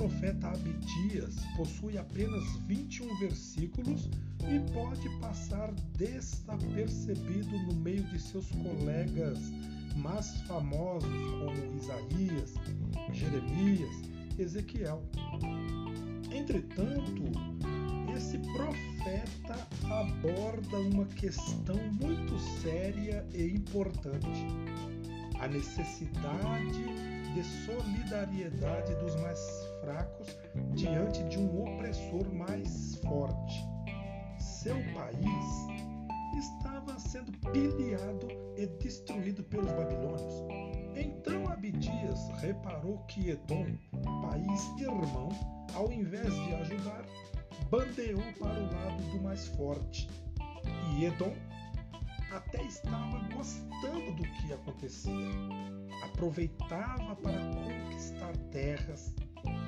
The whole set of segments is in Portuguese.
profeta Abdias possui apenas 21 versículos e pode passar desapercebido no meio de seus colegas mais famosos como Isaías, Jeremias, Ezequiel. Entretanto, esse profeta aborda uma questão muito séria e importante: a necessidade de solidariedade dos mais fracos diante de um opressor mais forte. Seu país estava sendo pilhado e destruído pelos babilônios. Então Abdias reparou que Edom, país irmão, ao invés de ajudar, bandeou para o lado do mais forte. E Edom até estava gostando do que acontecia. Aproveitava para conquistar terras,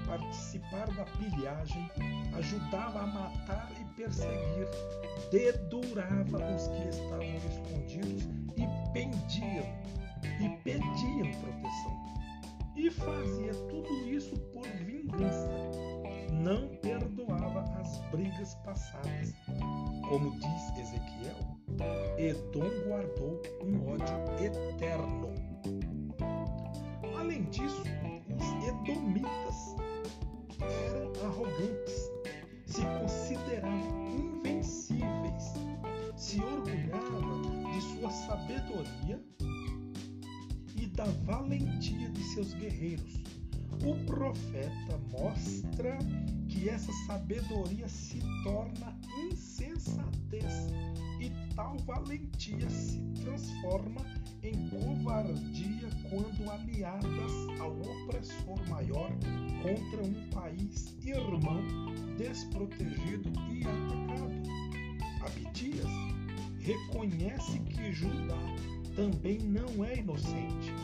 participar da pilhagem, ajudava a matar e perseguir, dedurava os que estavam escondidos e pendiam e pediam proteção. E fazia tudo isso por vingança. Não perdoava as brigas passadas. Como diz Ezequiel, Edom guardou um ódio eterno. Além disso, os edomitas eram arrogantes, se consideravam invencíveis, se orgulhavam de sua sabedoria e da valentia de seus guerreiros. O profeta mostra que essa sabedoria se torna insensatez tal valentia se transforma em covardia quando aliadas ao opressor maior contra um país irmão desprotegido e atacado. Abdias reconhece que Judá também não é inocente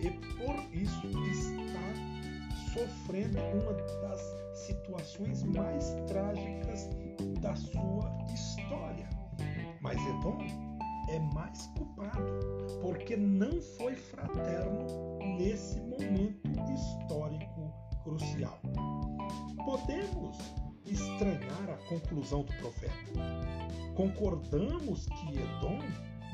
e por isso está sofrendo uma das situações mais trágicas Edom é mais culpado, porque não foi fraterno nesse momento histórico crucial. Podemos estranhar a conclusão do profeta. Concordamos que Edom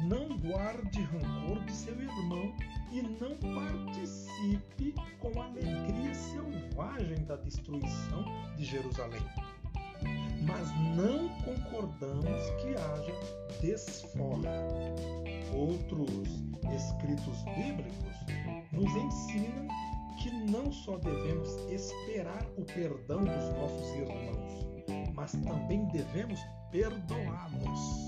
não guarde rancor de seu irmão e não participe com alegria selvagem da destruição de Jerusalém. Mas não concordamos que haja desforra. Outros escritos bíblicos nos ensinam que não só devemos esperar o perdão dos nossos irmãos, mas também devemos perdoá-los.